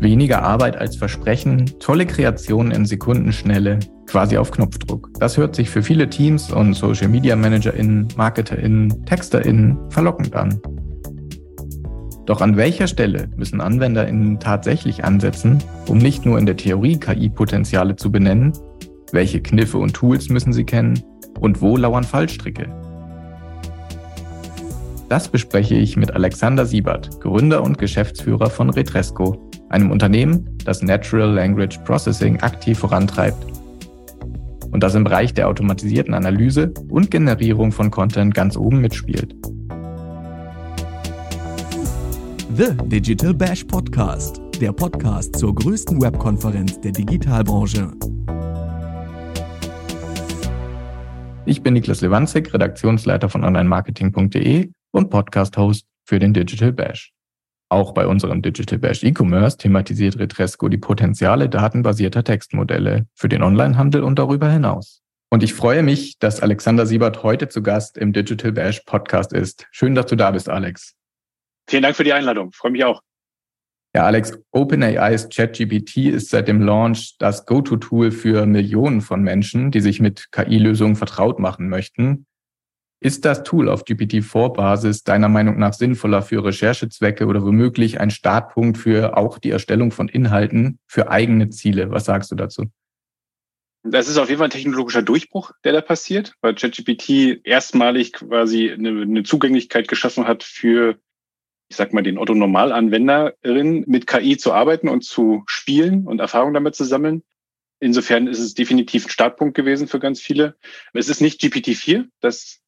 Weniger Arbeit als Versprechen, tolle Kreationen in Sekundenschnelle, quasi auf Knopfdruck. Das hört sich für viele Teams und Social Media ManagerInnen, MarketerInnen, TexterInnen verlockend an. Doch an welcher Stelle müssen AnwenderInnen tatsächlich ansetzen, um nicht nur in der Theorie KI-Potenziale zu benennen, welche Kniffe und Tools müssen sie kennen und wo lauern Fallstricke? Das bespreche ich mit Alexander Siebert, Gründer und Geschäftsführer von Retresco, einem Unternehmen, das Natural Language Processing aktiv vorantreibt und das im Bereich der automatisierten Analyse und Generierung von Content ganz oben mitspielt. The Digital Bash Podcast, der Podcast zur größten Webkonferenz der Digitalbranche. Ich bin Niklas Lewandzig, Redaktionsleiter von onlinemarketing.de und Podcast-Host für den Digital Bash. Auch bei unserem Digital Bash E-Commerce thematisiert Retresco die Potenziale datenbasierter Textmodelle für den Onlinehandel und darüber hinaus. Und ich freue mich, dass Alexander Siebert heute zu Gast im Digital Bash Podcast ist. Schön, dass du da bist, Alex. Vielen Dank für die Einladung. Freue mich auch. Ja, Alex, OpenAI's ChatGPT ist seit dem Launch das Go-To-Tool für Millionen von Menschen, die sich mit KI-Lösungen vertraut machen möchten. Ist das Tool auf GPT-4-Basis deiner Meinung nach sinnvoller für Recherchezwecke oder womöglich ein Startpunkt für auch die Erstellung von Inhalten für eigene Ziele? Was sagst du dazu? Das ist auf jeden Fall ein technologischer Durchbruch, der da passiert, weil ChatGPT erstmalig quasi eine, eine Zugänglichkeit geschaffen hat für, ich sag mal, den Otto-Normalanwenderin mit KI zu arbeiten und zu spielen und Erfahrung damit zu sammeln. Insofern ist es definitiv ein Startpunkt gewesen für ganz viele. Es ist nicht GPT-4, das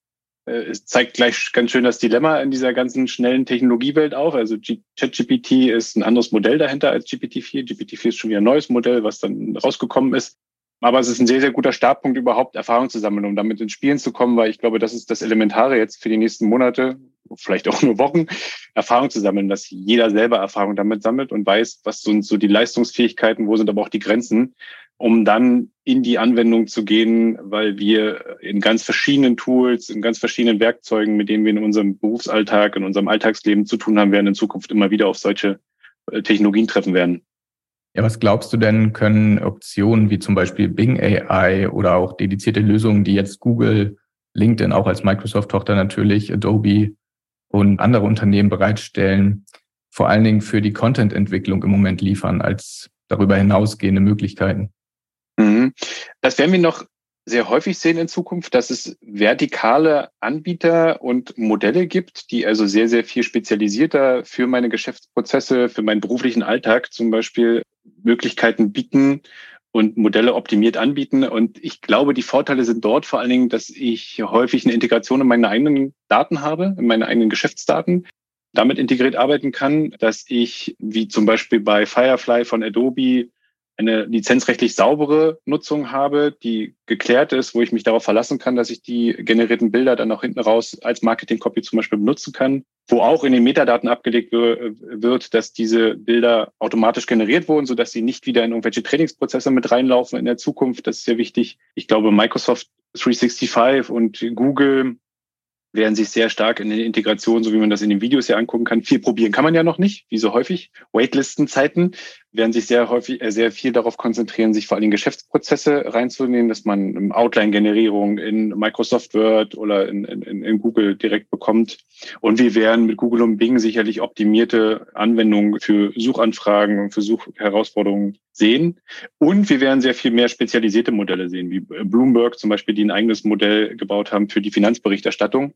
es zeigt gleich ganz schön das Dilemma in dieser ganzen schnellen Technologiewelt auf. Also ChatGPT ist ein anderes Modell dahinter als GPT-4. GPT-4 ist schon wieder ein neues Modell, was dann rausgekommen ist. Aber es ist ein sehr, sehr guter Startpunkt, überhaupt Erfahrung zu sammeln, um damit ins Spielen zu kommen, weil ich glaube, das ist das Elementare jetzt für die nächsten Monate, vielleicht auch nur Wochen, Erfahrung zu sammeln, dass jeder selber Erfahrung damit sammelt und weiß, was sind so die Leistungsfähigkeiten, wo sind aber auch die Grenzen um dann in die Anwendung zu gehen, weil wir in ganz verschiedenen Tools, in ganz verschiedenen Werkzeugen, mit denen wir in unserem Berufsalltag, in unserem Alltagsleben zu tun haben werden, in Zukunft immer wieder auf solche äh, Technologien treffen werden. Ja, was glaubst du denn, können Optionen wie zum Beispiel Bing AI oder auch dedizierte Lösungen, die jetzt Google, LinkedIn auch als Microsoft-Tochter natürlich, Adobe und andere Unternehmen bereitstellen, vor allen Dingen für die Content-Entwicklung im Moment liefern als darüber hinausgehende Möglichkeiten? Mhm. Das werden wir noch sehr häufig sehen in Zukunft, dass es vertikale Anbieter und Modelle gibt, die also sehr, sehr viel spezialisierter für meine Geschäftsprozesse, für meinen beruflichen Alltag zum Beispiel Möglichkeiten bieten und Modelle optimiert anbieten. Und ich glaube, die Vorteile sind dort vor allen Dingen, dass ich häufig eine Integration in meine eigenen Daten habe, in meine eigenen Geschäftsdaten, damit integriert arbeiten kann, dass ich, wie zum Beispiel bei Firefly von Adobe, eine lizenzrechtlich saubere Nutzung habe, die geklärt ist, wo ich mich darauf verlassen kann, dass ich die generierten Bilder dann auch hinten raus als Marketing-Copy zum Beispiel benutzen kann, wo auch in den Metadaten abgelegt wird, dass diese Bilder automatisch generiert wurden, sodass sie nicht wieder in irgendwelche Trainingsprozesse mit reinlaufen in der Zukunft. Das ist sehr wichtig. Ich glaube, Microsoft 365 und Google werden sich sehr stark in der Integration, so wie man das in den Videos ja angucken kann, viel probieren kann man ja noch nicht, wie so häufig. Waitlistenzeiten werden sich sehr häufig, äh, sehr viel darauf konzentrieren, sich vor allem Geschäftsprozesse reinzunehmen, dass man Outline-Generierung in Microsoft Word oder in, in, in Google direkt bekommt. Und wir werden mit Google und Bing sicherlich optimierte Anwendungen für Suchanfragen und für Suchherausforderungen sehen. Und wir werden sehr viel mehr spezialisierte Modelle sehen, wie Bloomberg zum Beispiel, die ein eigenes Modell gebaut haben für die Finanzberichterstattung.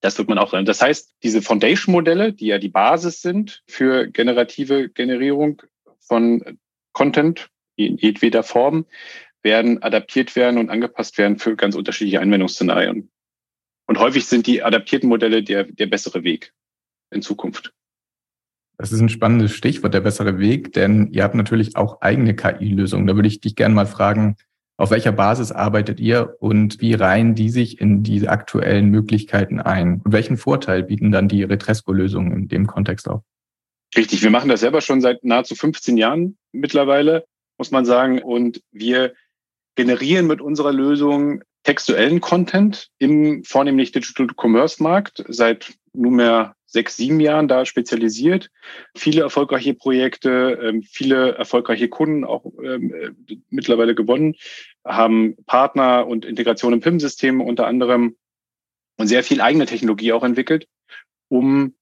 Das wird man auch sein. Das heißt, diese Foundation-Modelle, die ja die Basis sind für generative Generierung von Content in jedweder Form, werden adaptiert werden und angepasst werden für ganz unterschiedliche Anwendungsszenarien. Und häufig sind die adaptierten Modelle der, der bessere Weg in Zukunft. Das ist ein spannendes Stichwort, der bessere Weg, denn ihr habt natürlich auch eigene KI-Lösungen. Da würde ich dich gerne mal fragen, auf welcher Basis arbeitet ihr und wie reihen die sich in diese aktuellen Möglichkeiten ein? Und welchen Vorteil bieten dann die Retresco-Lösungen in dem Kontext auch? Richtig, wir machen das selber schon seit nahezu 15 Jahren mittlerweile, muss man sagen. Und wir generieren mit unserer Lösung textuellen Content im vornehmlich Digital Commerce Markt seit nunmehr sechs, sieben Jahren da spezialisiert. Viele erfolgreiche Projekte, ähm, viele erfolgreiche Kunden auch ähm, äh, mittlerweile gewonnen, haben Partner und Integration im PIM-System unter anderem und sehr viel eigene Technologie auch entwickelt, um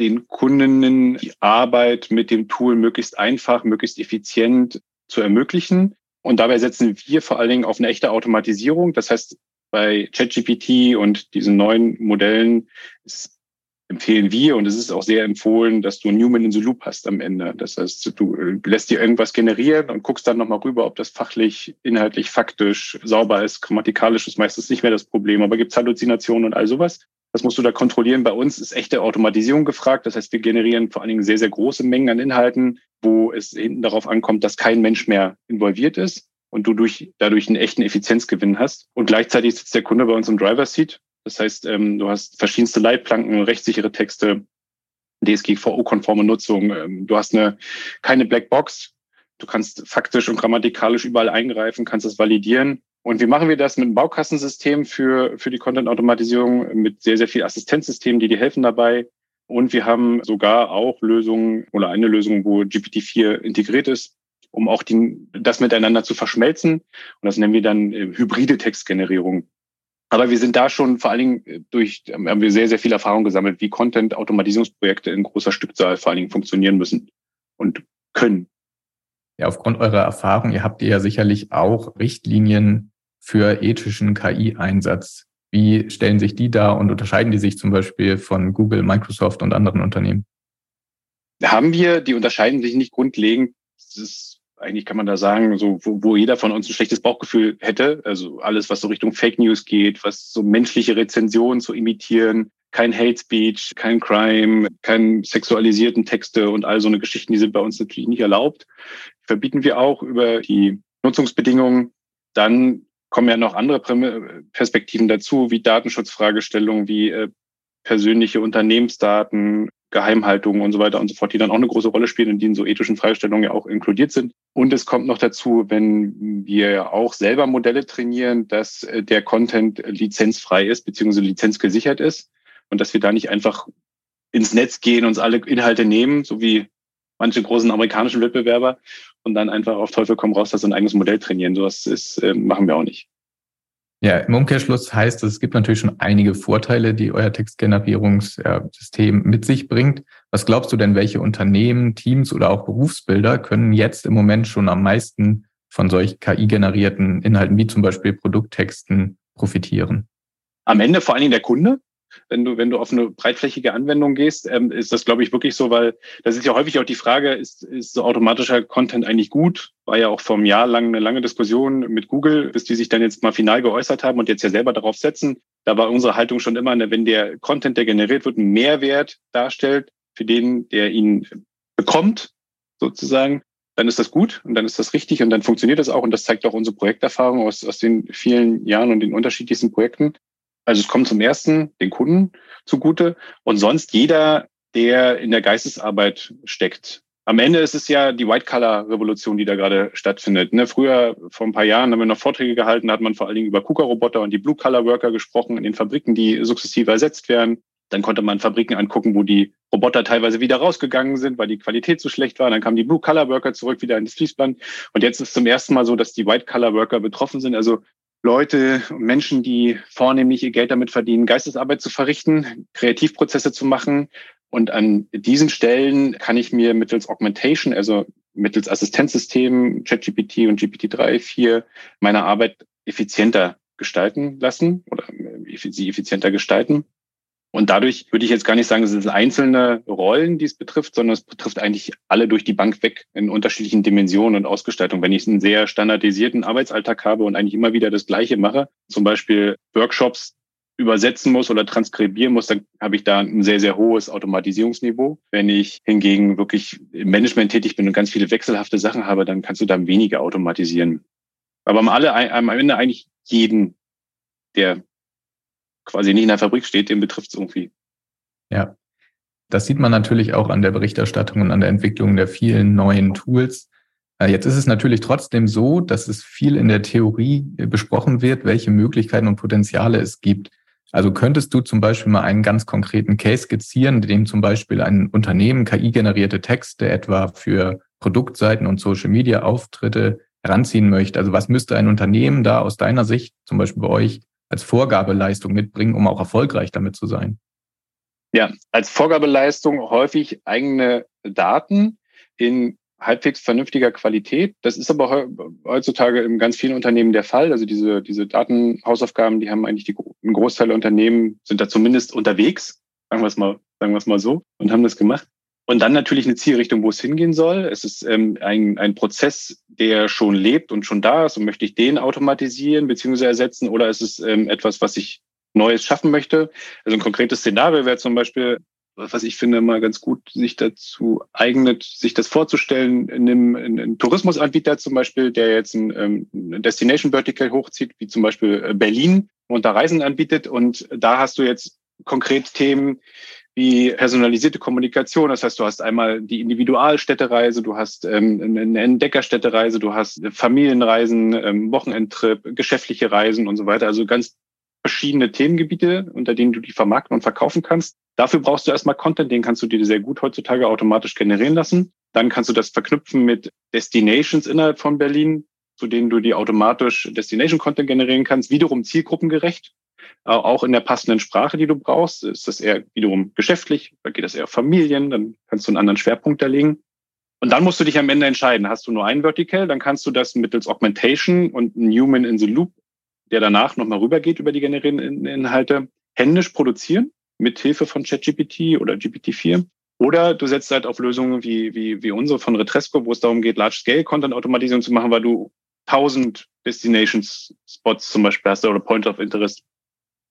den Kundinnen die Arbeit mit dem Tool möglichst einfach, möglichst effizient zu ermöglichen. Und dabei setzen wir vor allen Dingen auf eine echte Automatisierung. Das heißt, bei ChatGPT und diesen neuen Modellen ist, empfehlen wir und es ist auch sehr empfohlen, dass du ein Human in the Loop hast am Ende. Das heißt, du lässt dir irgendwas generieren und guckst dann nochmal rüber, ob das fachlich, inhaltlich, faktisch sauber ist. Grammatikalisch ist meistens nicht mehr das Problem, aber gibt es Halluzinationen und all sowas. Das musst du da kontrollieren. Bei uns ist echte Automatisierung gefragt. Das heißt, wir generieren vor allen Dingen sehr, sehr große Mengen an Inhalten, wo es hinten darauf ankommt, dass kein Mensch mehr involviert ist und du durch, dadurch einen echten Effizienzgewinn hast. Und gleichzeitig sitzt der Kunde bei uns im Driver Seat. Das heißt, ähm, du hast verschiedenste Leitplanken, rechtssichere Texte, DSGVO-konforme Nutzung. Ähm, du hast eine, keine Blackbox. Du kannst faktisch und grammatikalisch überall eingreifen, kannst es validieren. Und wie machen wir das mit einem Baukastensystem für, für die Content-Automatisierung, mit sehr, sehr viel Assistenzsystemen, die dir helfen dabei. Und wir haben sogar auch Lösungen oder eine Lösung, wo GPT-4 integriert ist, um auch die, das miteinander zu verschmelzen. Und das nennen wir dann äh, hybride Textgenerierung. Aber wir sind da schon vor allen Dingen äh, durch, haben wir sehr, sehr viel Erfahrung gesammelt, wie Content-Automatisierungsprojekte in großer Stückzahl vor allen Dingen funktionieren müssen und können. Ja, aufgrund eurer Erfahrung, ihr habt ja sicherlich auch Richtlinien für ethischen KI-Einsatz. Wie stellen sich die dar und unterscheiden die sich zum Beispiel von Google, Microsoft und anderen Unternehmen? Haben wir, die unterscheiden sich nicht grundlegend. Das ist eigentlich kann man da sagen, so wo, wo jeder von uns ein schlechtes Bauchgefühl hätte. Also alles, was so Richtung Fake News geht, was so menschliche Rezensionen zu imitieren, kein Hate Speech, kein Crime, kein sexualisierten Texte und all so eine Geschichten, die sind bei uns natürlich nicht erlaubt. Verbieten wir auch über die Nutzungsbedingungen. Dann kommen ja noch andere Perspektiven dazu, wie Datenschutzfragestellungen, wie äh, persönliche Unternehmensdaten, Geheimhaltung und so weiter und so fort, die dann auch eine große Rolle spielen und die in so ethischen Fragestellungen ja auch inkludiert sind. Und es kommt noch dazu, wenn wir auch selber Modelle trainieren, dass äh, der Content lizenzfrei ist, beziehungsweise lizenzgesichert ist und dass wir da nicht einfach ins Netz gehen, uns alle Inhalte nehmen, so wie manche großen amerikanischen Wettbewerber und dann einfach auf Teufel komm raus, dass ein eigenes Modell trainieren. Sowas ist, äh, machen wir auch nicht. Ja, im Umkehrschluss heißt es, es gibt natürlich schon einige Vorteile, die euer Textgenerierungssystem mit sich bringt. Was glaubst du denn, welche Unternehmen, Teams oder auch Berufsbilder können jetzt im Moment schon am meisten von solch KI-generierten Inhalten wie zum Beispiel Produkttexten profitieren? Am Ende vor allen Dingen der Kunde wenn du, wenn du auf eine breitflächige Anwendung gehst, ähm, ist das, glaube ich, wirklich so, weil das ist ja häufig auch die Frage, ist, ist so automatischer Content eigentlich gut? War ja auch vor einem Jahr lang eine lange Diskussion mit Google, bis die sich dann jetzt mal final geäußert haben und jetzt ja selber darauf setzen. Da war unsere Haltung schon immer, eine, wenn der Content, der generiert wird, einen Mehrwert darstellt für den, der ihn bekommt, sozusagen, dann ist das gut und dann ist das richtig und dann funktioniert das auch und das zeigt auch unsere Projekterfahrung aus, aus den vielen Jahren und den unterschiedlichsten Projekten. Also es kommt zum ersten den Kunden zugute und sonst jeder, der in der Geistesarbeit steckt. Am Ende ist es ja die White-Color-Revolution, die da gerade stattfindet. Ne, früher, vor ein paar Jahren, haben wir noch Vorträge gehalten, da hat man vor allen Dingen über KUKA-Roboter und die Blue-Color-Worker gesprochen in den Fabriken, die sukzessive ersetzt werden. Dann konnte man Fabriken angucken, wo die Roboter teilweise wieder rausgegangen sind, weil die Qualität zu schlecht war. Dann kamen die Blue-Color-Worker zurück wieder ins Fließband. Und jetzt ist zum ersten Mal so, dass die White-Color-Worker betroffen sind. Also Leute, Menschen, die vornehmlich ihr Geld damit verdienen, Geistesarbeit zu verrichten, Kreativprozesse zu machen. Und an diesen Stellen kann ich mir mittels Augmentation, also mittels Assistenzsystemen, ChatGPT und GPT-3, 4, meine Arbeit effizienter gestalten lassen oder sie effizienter gestalten. Und dadurch würde ich jetzt gar nicht sagen, es sind einzelne Rollen, die es betrifft, sondern es betrifft eigentlich alle durch die Bank weg in unterschiedlichen Dimensionen und Ausgestaltung. Wenn ich einen sehr standardisierten Arbeitsalltag habe und eigentlich immer wieder das Gleiche mache, zum Beispiel Workshops übersetzen muss oder transkribieren muss, dann habe ich da ein sehr, sehr hohes Automatisierungsniveau. Wenn ich hingegen wirklich im Management tätig bin und ganz viele wechselhafte Sachen habe, dann kannst du da weniger automatisieren. Aber am, am Ende eigentlich jeden, der quasi nicht in der Fabrik steht, den betrifft es irgendwie. Ja, das sieht man natürlich auch an der Berichterstattung und an der Entwicklung der vielen neuen Tools. Äh, jetzt ist es natürlich trotzdem so, dass es viel in der Theorie äh, besprochen wird, welche Möglichkeiten und Potenziale es gibt. Also könntest du zum Beispiel mal einen ganz konkreten Case skizzieren, in dem zum Beispiel ein Unternehmen KI-generierte Texte etwa für Produktseiten und Social-Media-Auftritte heranziehen möchte? Also was müsste ein Unternehmen da aus deiner Sicht, zum Beispiel bei euch, als Vorgabeleistung mitbringen, um auch erfolgreich damit zu sein? Ja, als Vorgabeleistung häufig eigene Daten in halbwegs vernünftiger Qualität. Das ist aber heutzutage in ganz vielen Unternehmen der Fall. Also diese, diese Datenhausaufgaben, die haben eigentlich die, ein Großteil der Unternehmen sind da zumindest unterwegs, sagen wir es mal, sagen wir es mal so, und haben das gemacht. Und dann natürlich eine Zielrichtung, wo es hingehen soll. Es ist ähm, ein, ein Prozess, der schon lebt und schon da ist und möchte ich den automatisieren bzw. ersetzen oder ist es ähm, etwas, was ich Neues schaffen möchte? Also ein konkretes Szenario wäre zum Beispiel, was ich finde mal ganz gut sich dazu eignet, sich das vorzustellen, in einem, in einem Tourismusanbieter zum Beispiel, der jetzt ein, ähm, Destination Vertical hochzieht, wie zum Beispiel äh, Berlin und da Reisen anbietet und da hast du jetzt konkret Themen, wie personalisierte Kommunikation. Das heißt, du hast einmal die Individualstädtereise, du hast ähm, eine Entdeckerstädtereise, du hast Familienreisen, ähm, Wochenendtrip, geschäftliche Reisen und so weiter. Also ganz verschiedene Themengebiete, unter denen du die vermarkten und verkaufen kannst. Dafür brauchst du erstmal Content, den kannst du dir sehr gut heutzutage automatisch generieren lassen. Dann kannst du das verknüpfen mit Destinations innerhalb von Berlin, zu denen du die automatisch Destination Content generieren kannst, wiederum zielgruppengerecht. Auch in der passenden Sprache, die du brauchst. Ist das eher wiederum geschäftlich, da geht das eher auf Familien, dann kannst du einen anderen Schwerpunkt da legen. Und dann musst du dich am Ende entscheiden, hast du nur ein Vertical, dann kannst du das mittels Augmentation und ein Human in the Loop, der danach nochmal rübergeht über die generierenden Inhalte, händisch produzieren mit Hilfe von ChatGPT oder GPT-4. Oder du setzt halt auf Lösungen wie, wie, wie unsere von Retresco, wo es darum geht, Large-Scale-Content-Automatisierung zu machen, weil du 1000 Destinations-Spots zum Beispiel hast oder Point of Interest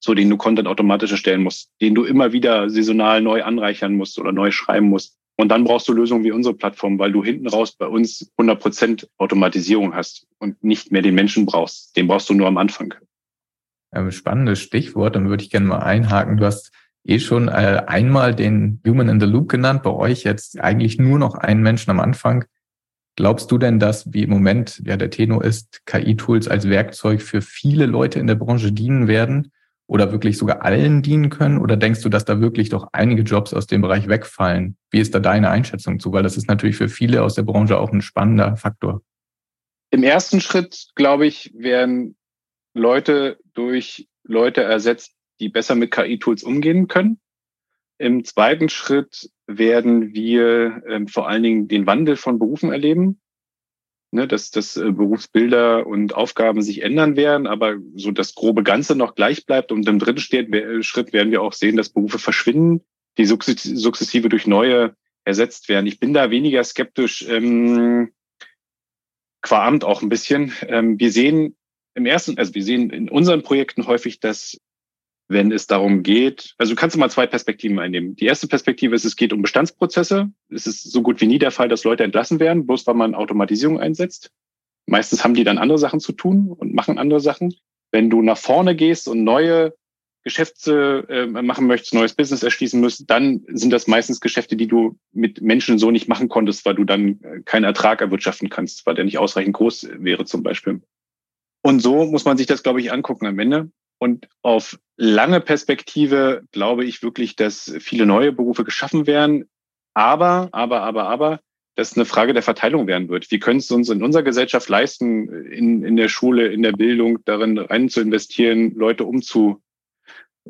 zu denen du Content automatisch erstellen musst, den du immer wieder saisonal neu anreichern musst oder neu schreiben musst. Und dann brauchst du Lösungen wie unsere Plattform, weil du hinten raus bei uns 100 Prozent Automatisierung hast und nicht mehr den Menschen brauchst. Den brauchst du nur am Anfang. Spannendes Stichwort, dann würde ich gerne mal einhaken. Du hast eh schon äh, einmal den Human in the Loop genannt, bei euch jetzt eigentlich nur noch einen Menschen am Anfang. Glaubst du denn, dass, wie im Moment ja der Tenor ist, KI-Tools als Werkzeug für viele Leute in der Branche dienen werden? Oder wirklich sogar allen dienen können? Oder denkst du, dass da wirklich doch einige Jobs aus dem Bereich wegfallen? Wie ist da deine Einschätzung zu? Weil das ist natürlich für viele aus der Branche auch ein spannender Faktor. Im ersten Schritt, glaube ich, werden Leute durch Leute ersetzt, die besser mit KI-Tools umgehen können. Im zweiten Schritt werden wir ähm, vor allen Dingen den Wandel von Berufen erleben ne, dass, dass äh, Berufsbilder und Aufgaben sich ändern werden, aber so das grobe Ganze noch gleich bleibt. Und im dritten Schritt werden wir auch sehen, dass Berufe verschwinden, die sukzessive durch neue ersetzt werden. Ich bin da weniger skeptisch, ähm, qua Amt auch ein bisschen. Ähm, wir sehen im ersten, also wir sehen in unseren Projekten häufig, dass wenn es darum geht, also kannst du mal zwei Perspektiven einnehmen. Die erste Perspektive ist, es geht um Bestandsprozesse. Es ist so gut wie nie der Fall, dass Leute entlassen werden, bloß weil man Automatisierung einsetzt. Meistens haben die dann andere Sachen zu tun und machen andere Sachen. Wenn du nach vorne gehst und neue Geschäfte äh, machen möchtest, neues Business erschließen musst, dann sind das meistens Geschäfte, die du mit Menschen so nicht machen konntest, weil du dann äh, keinen Ertrag erwirtschaften kannst, weil der nicht ausreichend groß wäre zum Beispiel. Und so muss man sich das, glaube ich, angucken am Ende. Und auf lange Perspektive glaube ich wirklich, dass viele neue Berufe geschaffen werden. Aber, aber, aber, aber, das eine Frage der Verteilung werden wird. Wir können es uns in unserer Gesellschaft leisten, in, in der Schule, in der Bildung, darin rein zu investieren, Leute umzu,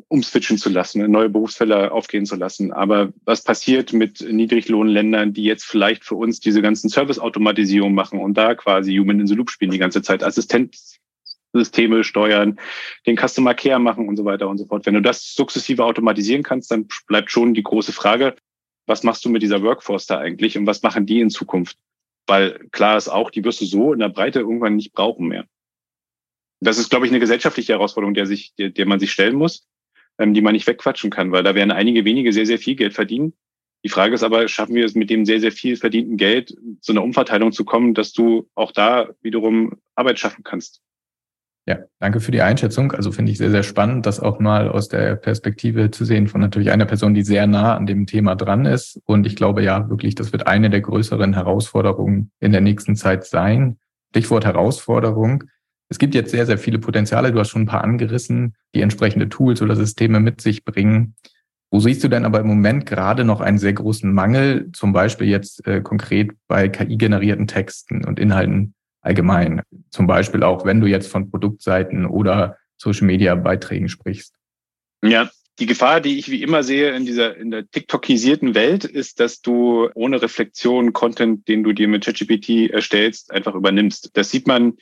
umswitchen zu lassen, neue Berufsfelder aufgehen zu lassen. Aber was passiert mit Niedriglohnländern, die jetzt vielleicht für uns diese ganzen Service-Automatisierung machen und da quasi Human in the Loop spielen die ganze Zeit, Assistent, Systeme steuern, den Customer Care machen und so weiter und so fort. Wenn du das sukzessive automatisieren kannst, dann bleibt schon die große Frage, was machst du mit dieser Workforce da eigentlich und was machen die in Zukunft? Weil klar ist auch, die wirst du so in der Breite irgendwann nicht brauchen mehr. Das ist, glaube ich, eine gesellschaftliche Herausforderung, der sich, der, der man sich stellen muss, ähm, die man nicht wegquatschen kann, weil da werden einige wenige sehr, sehr viel Geld verdienen. Die Frage ist aber, schaffen wir es mit dem sehr, sehr viel verdienten Geld zu einer Umverteilung zu kommen, dass du auch da wiederum Arbeit schaffen kannst? Ja, danke für die Einschätzung. Also finde ich sehr, sehr spannend, das auch mal aus der Perspektive zu sehen von natürlich einer Person, die sehr nah an dem Thema dran ist. Und ich glaube ja wirklich, das wird eine der größeren Herausforderungen in der nächsten Zeit sein. Stichwort Herausforderung. Es gibt jetzt sehr, sehr viele Potenziale. Du hast schon ein paar angerissen, die entsprechende Tools oder Systeme mit sich bringen. Wo siehst du denn aber im Moment gerade noch einen sehr großen Mangel, zum Beispiel jetzt äh, konkret bei KI-generierten Texten und Inhalten allgemein? Zum Beispiel auch, wenn du jetzt von Produktseiten oder Social-Media-Beiträgen sprichst. Ja, die Gefahr, die ich wie immer sehe in dieser in der TikTokisierten Welt, ist, dass du ohne Reflexion Content, den du dir mit ChatGPT erstellst, einfach übernimmst. Das sieht man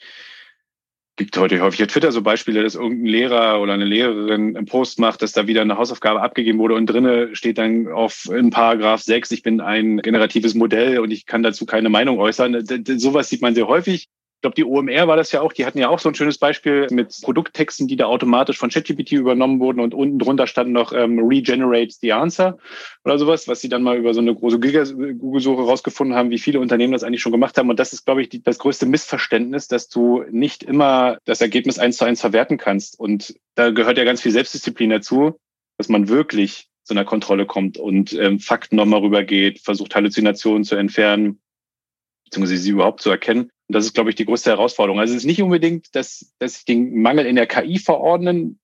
gibt heute häufig auf Twitter so Beispiele, dass irgendein Lehrer oder eine Lehrerin einen Post macht, dass da wieder eine Hausaufgabe abgegeben wurde und drinnen steht dann auf in Paragraph 6, ich bin ein generatives Modell und ich kann dazu keine Meinung äußern. Sowas sieht man sehr häufig. Ich glaube, die OMR war das ja auch, die hatten ja auch so ein schönes Beispiel mit Produkttexten, die da automatisch von ChatGPT übernommen wurden und unten drunter stand noch ähm, Regenerate the Answer oder sowas, was sie dann mal über so eine große Google-Suche rausgefunden haben, wie viele Unternehmen das eigentlich schon gemacht haben. Und das ist, glaube ich, die, das größte Missverständnis, dass du nicht immer das Ergebnis eins zu eins verwerten kannst. Und da gehört ja ganz viel Selbstdisziplin dazu, dass man wirklich zu einer Kontrolle kommt und ähm, Fakten nochmal rübergeht, versucht Halluzinationen zu entfernen, beziehungsweise sie überhaupt zu erkennen. Und das ist, glaube ich, die größte Herausforderung. Also es ist nicht unbedingt, dass, dass ich den Mangel in der KI verordnen,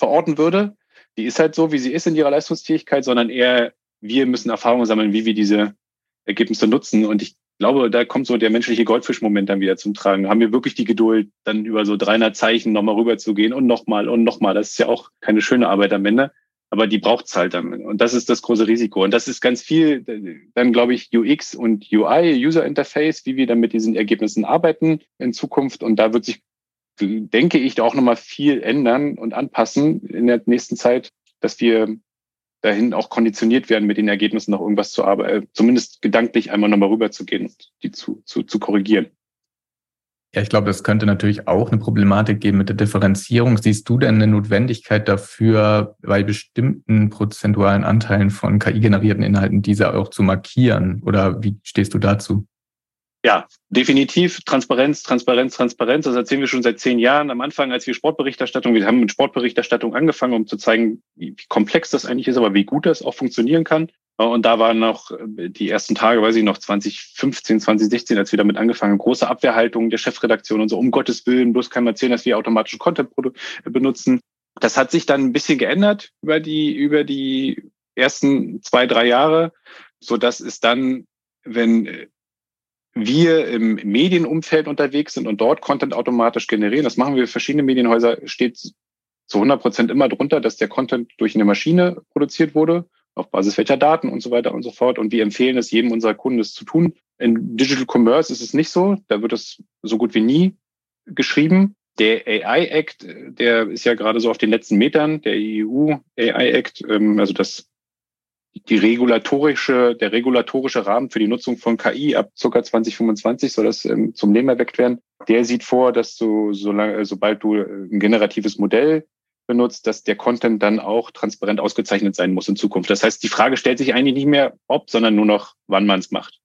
verorten würde. Die ist halt so, wie sie ist in ihrer Leistungsfähigkeit, sondern eher, wir müssen Erfahrungen sammeln, wie wir diese Ergebnisse nutzen. Und ich glaube, da kommt so der menschliche Goldfisch-Moment dann wieder zum Tragen. Haben wir wirklich die Geduld, dann über so 300 Zeichen nochmal rüber zu gehen und nochmal und nochmal. Das ist ja auch keine schöne Arbeit am Ende aber die braucht's halt dann. Und das ist das große Risiko. Und das ist ganz viel, dann glaube ich, UX und UI, User Interface, wie wir dann mit diesen Ergebnissen arbeiten in Zukunft. Und da wird sich, denke ich, auch nochmal viel ändern und anpassen in der nächsten Zeit, dass wir dahin auch konditioniert werden, mit den Ergebnissen noch irgendwas zu arbeiten, zumindest gedanklich einmal nochmal rüberzugehen und die zu, zu, zu korrigieren. Ja, ich glaube, es könnte natürlich auch eine Problematik geben mit der Differenzierung. Siehst du denn eine Notwendigkeit dafür, bei bestimmten prozentualen Anteilen von KI-generierten Inhalten diese auch zu markieren? Oder wie stehst du dazu? Ja, definitiv Transparenz, Transparenz, Transparenz. Das erzählen wir schon seit zehn Jahren. Am Anfang, als wir Sportberichterstattung, wir haben mit Sportberichterstattung angefangen, um zu zeigen, wie komplex das eigentlich ist, aber wie gut das auch funktionieren kann. Und da waren noch äh, die ersten Tage, weiß ich noch, 2015, 2016, als wir damit angefangen, große Abwehrhaltung der Chefredaktion und so, um Gottes Willen, bloß kann man erzählen, dass wir automatischen Content benutzen. Das hat sich dann ein bisschen geändert über die, über die ersten zwei, drei Jahre, so dass es dann, wenn wir im Medienumfeld unterwegs sind und dort Content automatisch generieren, das machen wir verschiedene Medienhäuser, steht zu 100 Prozent immer drunter, dass der Content durch eine Maschine produziert wurde auf Basis welcher Daten und so weiter und so fort. Und wir empfehlen es jedem unserer Kunden, es zu tun. In Digital Commerce ist es nicht so. Da wird es so gut wie nie geschrieben. Der AI Act, der ist ja gerade so auf den letzten Metern, der EU AI Act, ähm, also das die regulatorische, der regulatorische Rahmen für die Nutzung von KI ab ca. 2025 soll das ähm, zum Leben erweckt werden. Der sieht vor, dass du, solange, sobald du ein generatives Modell benutzt, dass der Content dann auch transparent ausgezeichnet sein muss in Zukunft. Das heißt, die Frage stellt sich eigentlich nicht mehr ob, sondern nur noch, wann man es macht.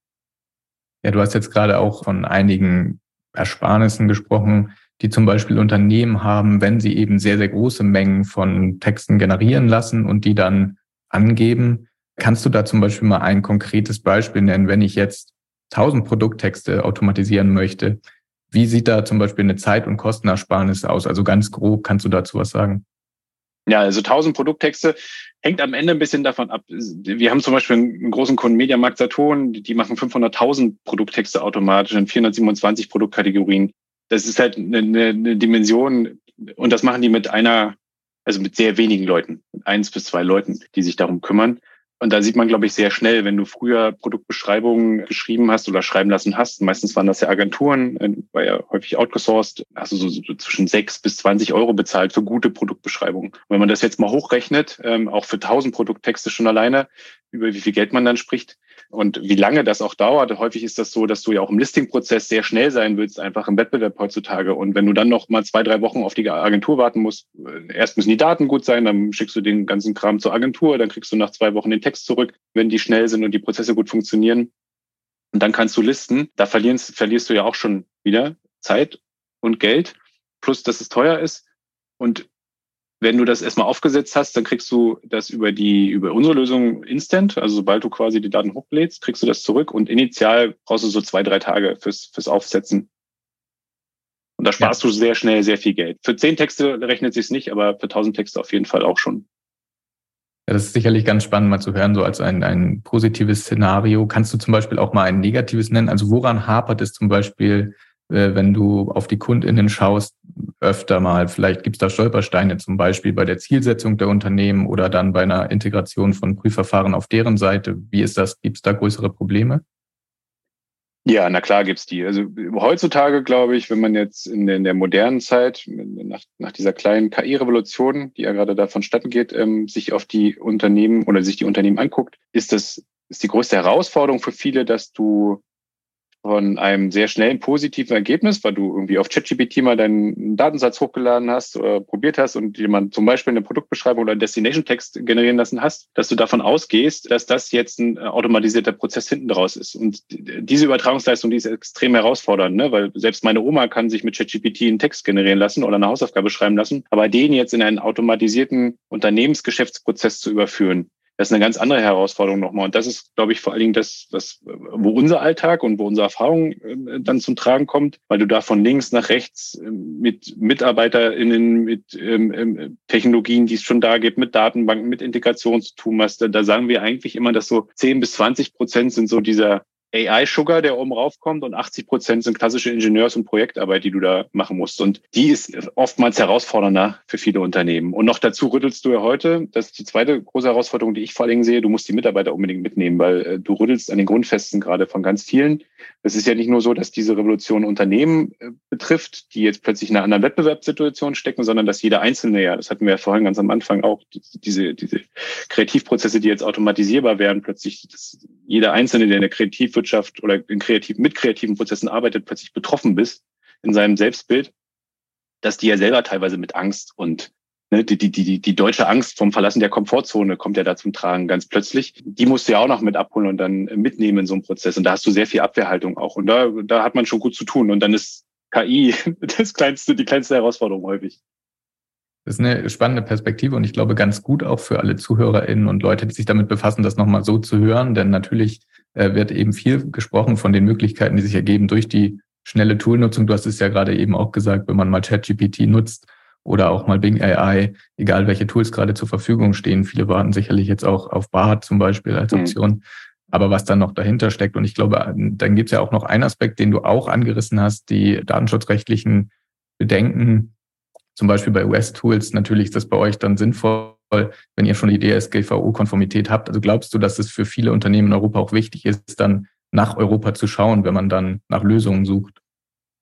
Ja, du hast jetzt gerade auch von einigen Ersparnissen gesprochen, die zum Beispiel Unternehmen haben, wenn sie eben sehr, sehr große Mengen von Texten generieren lassen und die dann angeben. Kannst du da zum Beispiel mal ein konkretes Beispiel nennen, wenn ich jetzt 1000 Produkttexte automatisieren möchte? Wie sieht da zum Beispiel eine Zeit- und Kostenersparnis aus? Also ganz grob, kannst du dazu was sagen? Ja, also 1000 Produkttexte hängt am Ende ein bisschen davon ab. Wir haben zum Beispiel einen großen Kunden, Mediamarkt Saturn, die machen 500.000 Produkttexte automatisch in 427 Produktkategorien. Das ist halt eine, eine Dimension und das machen die mit einer, also mit sehr wenigen Leuten, mit eins bis zwei Leuten, die sich darum kümmern. Und da sieht man, glaube ich, sehr schnell, wenn du früher Produktbeschreibungen geschrieben hast oder schreiben lassen hast, meistens waren das ja Agenturen, äh, war ja häufig outgesourced, hast du so, so zwischen sechs bis zwanzig Euro bezahlt für gute Produktbeschreibungen. Und wenn man das jetzt mal hochrechnet, ähm, auch für tausend Produkttexte schon alleine, über wie viel Geld man dann spricht und wie lange das auch dauert. Häufig ist das so, dass du ja auch im Listingprozess sehr schnell sein willst, einfach im Wettbewerb heutzutage. Und wenn du dann noch mal zwei, drei Wochen auf die Agentur warten musst, äh, erst müssen die Daten gut sein, dann schickst du den ganzen Kram zur Agentur, dann kriegst du nach zwei Wochen den Text zurück, wenn die schnell sind und die Prozesse gut funktionieren. Und dann kannst du listen. Da verlierst, verlierst du ja auch schon wieder Zeit und Geld, plus dass es teuer ist. Und wenn du das erstmal aufgesetzt hast, dann kriegst du das über die, über unsere Lösung instant. Also sobald du quasi die Daten hochlädst, kriegst du das zurück und initial brauchst du so zwei, drei Tage fürs, fürs Aufsetzen. Und da sparst ja. du sehr schnell sehr viel Geld. Für zehn Texte rechnet sich's nicht, aber für tausend Texte auf jeden Fall auch schon. Ja, das ist sicherlich ganz spannend mal zu hören, so als ein, ein positives Szenario. Kannst du zum Beispiel auch mal ein negatives nennen? Also woran hapert es zum Beispiel, wenn du auf die KundInnen schaust, öfter mal? Vielleicht gibt es da Stolpersteine, zum Beispiel bei der Zielsetzung der Unternehmen oder dann bei einer Integration von Prüfverfahren auf deren Seite. Wie ist das? Gibt es da größere Probleme? Ja, na klar gibt's die. Also heutzutage glaube ich, wenn man jetzt in der, in der modernen Zeit, nach, nach dieser kleinen KI-Revolution, die ja gerade da vonstatten geht, ähm, sich auf die Unternehmen oder sich die Unternehmen anguckt, ist das ist die größte Herausforderung für viele, dass du von einem sehr schnellen positiven Ergebnis, weil du irgendwie auf ChatGPT mal deinen Datensatz hochgeladen hast oder probiert hast und jemand zum Beispiel eine Produktbeschreibung oder einen Destination-Text generieren lassen hast, dass du davon ausgehst, dass das jetzt ein automatisierter Prozess hinten draus ist. Und diese Übertragungsleistung, die ist extrem herausfordernd, ne? weil selbst meine Oma kann sich mit ChatGPT einen Text generieren lassen oder eine Hausaufgabe schreiben lassen, aber den jetzt in einen automatisierten Unternehmensgeschäftsprozess zu überführen, das ist eine ganz andere Herausforderung nochmal. Und das ist, glaube ich, vor allen Dingen das, was, wo unser Alltag und wo unsere Erfahrung äh, dann zum Tragen kommt, weil du da von links nach rechts äh, mit MitarbeiterInnen, mit ähm, ähm, Technologien, die es schon da gibt, mit Datenbanken, mit Integration zu tun hast. Da, da sagen wir eigentlich immer, dass so 10 bis 20 Prozent sind so dieser AI-Sugar, der oben raufkommt und 80 Prozent sind klassische Ingenieurs- und Projektarbeit, die du da machen musst. Und die ist oftmals herausfordernder für viele Unternehmen. Und noch dazu rüttelst du ja heute, das ist die zweite große Herausforderung, die ich vor allem sehe, du musst die Mitarbeiter unbedingt mitnehmen, weil äh, du rüttelst an den Grundfesten gerade von ganz vielen. Es ist ja nicht nur so, dass diese Revolution Unternehmen äh, betrifft, die jetzt plötzlich in einer anderen Wettbewerbssituation stecken, sondern dass jeder Einzelne ja, das hatten wir ja vorhin ganz am Anfang auch, diese, diese Kreativprozesse, die jetzt automatisierbar werden, plötzlich jeder Einzelne, der in der Kreativwirtschaft oder in kreativen, mit kreativen Prozessen arbeitet, plötzlich betroffen bist in seinem Selbstbild, dass die ja selber teilweise mit Angst und ne, die, die, die, die deutsche Angst vom Verlassen der Komfortzone kommt ja da zum Tragen ganz plötzlich. Die musst du ja auch noch mit abholen und dann mitnehmen in so einem Prozess. Und da hast du sehr viel Abwehrhaltung auch. Und da, da hat man schon gut zu tun. Und dann ist KI das kleinste, die kleinste Herausforderung häufig. Das ist eine spannende Perspektive und ich glaube ganz gut auch für alle ZuhörerInnen und Leute, die sich damit befassen, das nochmal so zu hören. Denn natürlich äh, wird eben viel gesprochen von den Möglichkeiten, die sich ergeben durch die schnelle Toolnutzung. Du hast es ja gerade eben auch gesagt, wenn man mal ChatGPT nutzt oder auch mal Bing AI, egal welche Tools gerade zur Verfügung stehen. Viele warten sicherlich jetzt auch auf Bart zum Beispiel als mhm. Option. Mhm. Aber was dann noch dahinter steckt, und ich glaube, dann gibt es ja auch noch einen Aspekt, den du auch angerissen hast, die datenschutzrechtlichen Bedenken, zum Beispiel bei US-Tools, natürlich ist das bei euch dann sinnvoll, wenn ihr schon die DSGVO-Konformität habt. Also glaubst du, dass es für viele Unternehmen in Europa auch wichtig ist, dann nach Europa zu schauen, wenn man dann nach Lösungen sucht?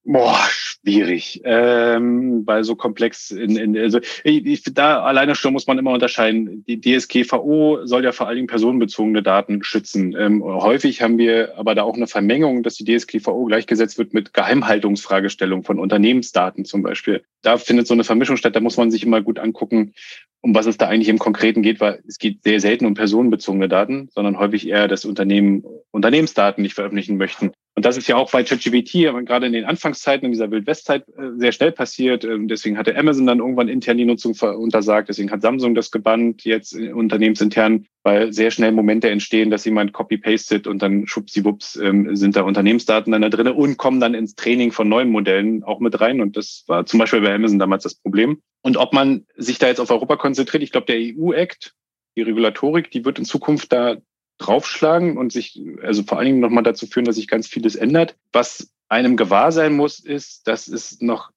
Boah, schwierig, ähm, weil so komplex in, in also ich, ich, da alleine schon muss man immer unterscheiden. Die DSGVO soll ja vor allen Dingen personenbezogene Daten schützen. Ähm, häufig haben wir aber da auch eine Vermengung, dass die DSGVO gleichgesetzt wird mit Geheimhaltungsfragestellungen von Unternehmensdaten zum Beispiel. Da findet so eine Vermischung statt. Da muss man sich immer gut angucken, um was es da eigentlich im Konkreten geht, weil es geht sehr selten um personenbezogene Daten, sondern häufig eher, dass Unternehmen Unternehmensdaten nicht veröffentlichen möchten. Und das ist ja auch bei ChatGPT, gerade in den Anfangszeiten in dieser Wildwestzeit äh, sehr schnell passiert. Ähm, deswegen hatte Amazon dann irgendwann intern die Nutzung untersagt. Deswegen hat Samsung das gebannt, jetzt unternehmensintern, weil sehr schnell Momente entstehen, dass jemand copy-pastet und dann schubsiwups ähm, sind da Unternehmensdaten dann da drin und kommen dann ins Training von neuen Modellen auch mit rein. Und das war zum Beispiel bei Amazon damals das Problem. Und ob man sich da jetzt auf Europa konzentriert, ich glaube, der EU-Act, die Regulatorik, die wird in Zukunft da draufschlagen und sich also vor allen Dingen nochmal dazu führen, dass sich ganz vieles ändert. Was einem gewahr sein muss, ist, dass es noch,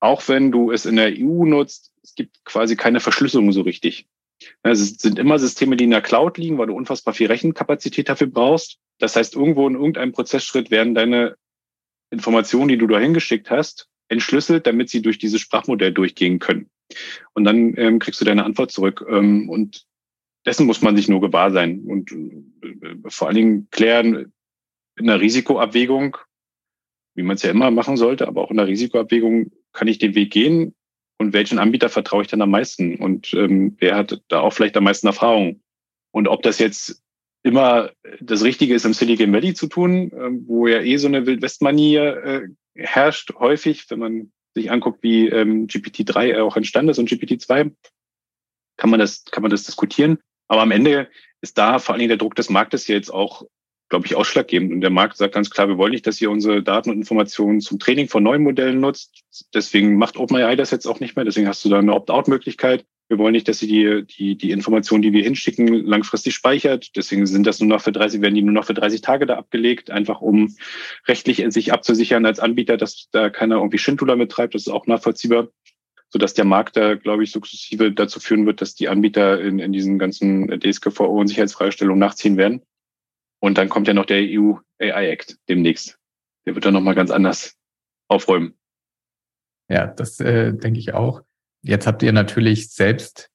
auch wenn du es in der EU nutzt, es gibt quasi keine Verschlüsselung so richtig. Es sind immer Systeme, die in der Cloud liegen, weil du unfassbar viel Rechenkapazität dafür brauchst. Das heißt, irgendwo in irgendeinem Prozessschritt werden deine Informationen, die du da hingeschickt hast, entschlüsselt, damit sie durch dieses Sprachmodell durchgehen können. Und dann ähm, kriegst du deine Antwort zurück. Ähm, und dessen muss man sich nur gewahr sein und äh, vor allen Dingen klären in der Risikoabwägung, wie man es ja immer machen sollte, aber auch in der Risikoabwägung, kann ich den Weg gehen und welchen Anbieter vertraue ich dann am meisten und ähm, wer hat da auch vielleicht am meisten Erfahrung. Und ob das jetzt immer das Richtige ist, im Silicon Valley zu tun, ähm, wo ja eh so eine Wildwest-Manier äh, herrscht, häufig, wenn man sich anguckt, wie ähm, GPT-3 auch entstanden ist und GPT-2, kann man das, kann man das diskutieren. Aber am Ende ist da vor allen Dingen der Druck des Marktes jetzt auch glaube ich, ausschlaggebend. Und der Markt sagt ganz klar, wir wollen nicht, dass ihr unsere Daten und Informationen zum Training von neuen Modellen nutzt. Deswegen macht OpenAI das jetzt auch nicht mehr. Deswegen hast du da eine Opt-out-Möglichkeit. Wir wollen nicht, dass sie die, die, die Informationen, die wir hinschicken, langfristig speichert. Deswegen sind das nur noch für 30, werden die nur noch für 30 Tage da abgelegt, einfach um rechtlich sich abzusichern als Anbieter, dass da keiner irgendwie Schindluder mittreibt. Das ist auch nachvollziehbar sodass der Markt da, glaube ich, sukzessive dazu führen wird, dass die Anbieter in, in diesen ganzen DSGVO und Sicherheitsfragestellungen nachziehen werden. Und dann kommt ja noch der EU AI Act demnächst. Der wird dann nochmal ganz anders aufräumen. Ja, das äh, denke ich auch. Jetzt habt ihr natürlich selbst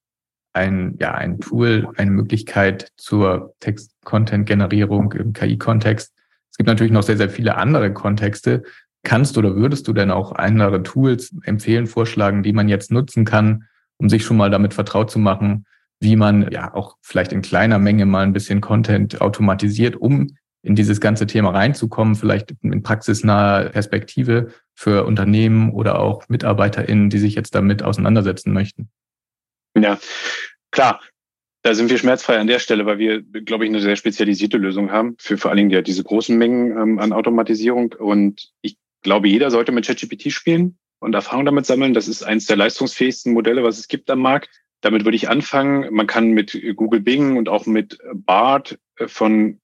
ein, ja, ein Tool, eine Möglichkeit zur Text-Content-Generierung im KI-Kontext. Es gibt natürlich noch sehr, sehr viele andere Kontexte. Kannst oder würdest du denn auch andere Tools empfehlen, vorschlagen, die man jetzt nutzen kann, um sich schon mal damit vertraut zu machen, wie man ja auch vielleicht in kleiner Menge mal ein bisschen Content automatisiert, um in dieses ganze Thema reinzukommen, vielleicht in praxisnahe Perspektive für Unternehmen oder auch MitarbeiterInnen, die sich jetzt damit auseinandersetzen möchten. Ja, klar. Da sind wir schmerzfrei an der Stelle, weil wir, glaube ich, eine sehr spezialisierte Lösung haben für vor allen Dingen ja, diese großen Mengen ähm, an Automatisierung. Und ich glaube, jeder sollte mit ChatGPT spielen und Erfahrung damit sammeln. Das ist eines der leistungsfähigsten Modelle, was es gibt am Markt. Damit würde ich anfangen. Man kann mit Google Bing und auch mit Bart äh, von,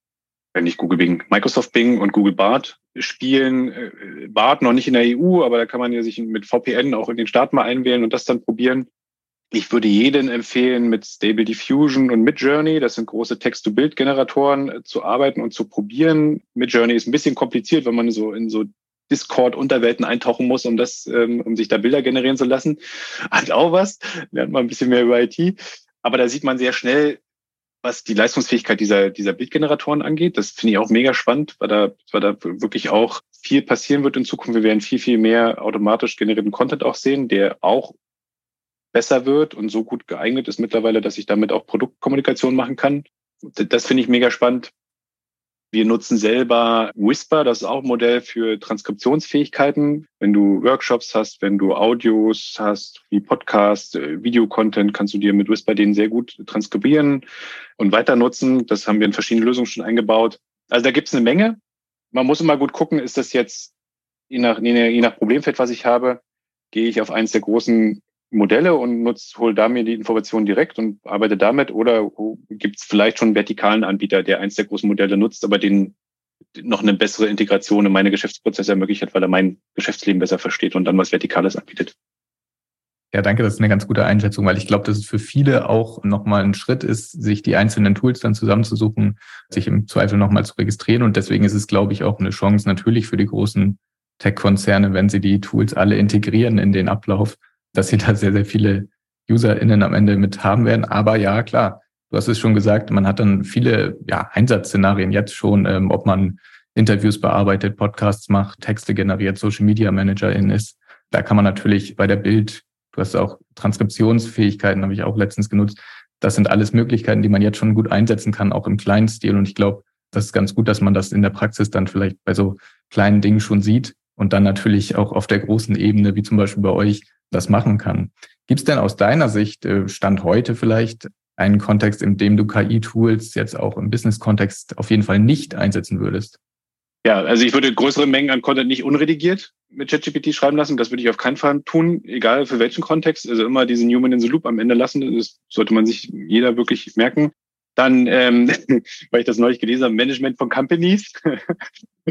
äh, nicht Google Bing, Microsoft Bing und Google Bart spielen. Äh, Bart noch nicht in der EU, aber da kann man ja sich mit VPN auch in den Staat mal einwählen und das dann probieren. Ich würde jeden empfehlen, mit Stable Diffusion und Midjourney, das sind große Text-to-Bild-Generatoren, zu arbeiten und zu probieren. Midjourney ist ein bisschen kompliziert, wenn man so in so Discord-Unterwelten eintauchen muss, um das, ähm, um sich da Bilder generieren zu lassen. Hat auch was, lernt man ein bisschen mehr über IT. Aber da sieht man sehr schnell, was die Leistungsfähigkeit dieser, dieser Bildgeneratoren angeht. Das finde ich auch mega spannend, weil da, weil da wirklich auch viel passieren wird in Zukunft. Wir werden viel, viel mehr automatisch generierten Content auch sehen, der auch besser wird und so gut geeignet ist mittlerweile, dass ich damit auch Produktkommunikation machen kann. Das finde ich mega spannend. Wir nutzen selber Whisper, das ist auch ein Modell für Transkriptionsfähigkeiten. Wenn du Workshops hast, wenn du Audios hast, wie Podcast, äh, Videocontent, kannst du dir mit Whisper den sehr gut transkribieren und weiter nutzen. Das haben wir in verschiedenen Lösungen schon eingebaut. Also da gibt es eine Menge. Man muss immer gut gucken, ist das jetzt je nach, je nach Problemfeld, was ich habe, gehe ich auf eins der großen Modelle und nutze, hol da mir die Informationen direkt und arbeite damit oder gibt es vielleicht schon einen vertikalen Anbieter, der eins der großen Modelle nutzt, aber den noch eine bessere Integration in meine Geschäftsprozesse ermöglicht hat, weil er mein Geschäftsleben besser versteht und dann was Vertikales anbietet. Ja, danke, das ist eine ganz gute Einschätzung, weil ich glaube, dass es für viele auch nochmal ein Schritt ist, sich die einzelnen Tools dann zusammenzusuchen, sich im Zweifel nochmal zu registrieren. Und deswegen ist es, glaube ich, auch eine Chance natürlich für die großen Tech-Konzerne, wenn sie die Tools alle integrieren in den Ablauf, dass sie da sehr, sehr viele UserInnen am Ende mit haben werden. Aber ja, klar, du hast es schon gesagt, man hat dann viele ja, Einsatzszenarien jetzt schon, ähm, ob man Interviews bearbeitet, Podcasts macht, Texte generiert, Social Media Managerin ist. Da kann man natürlich bei der Bild, du hast auch Transkriptionsfähigkeiten, habe ich auch letztens genutzt. Das sind alles Möglichkeiten, die man jetzt schon gut einsetzen kann, auch im kleinen Stil. Und ich glaube, das ist ganz gut, dass man das in der Praxis dann vielleicht bei so kleinen Dingen schon sieht und dann natürlich auch auf der großen Ebene, wie zum Beispiel bei euch, das machen kann. Gibt es denn aus deiner Sicht, äh, Stand heute vielleicht, einen Kontext, in dem du KI-Tools jetzt auch im Business-Kontext auf jeden Fall nicht einsetzen würdest? Ja, also ich würde größere Mengen an Content nicht unredigiert mit ChatGPT schreiben lassen. Das würde ich auf keinen Fall tun, egal für welchen Kontext. Also immer diesen Human in the Loop am Ende lassen. Das sollte man sich jeder wirklich merken. Dann, ähm, weil ich das neulich gelesen habe, Management von Companies.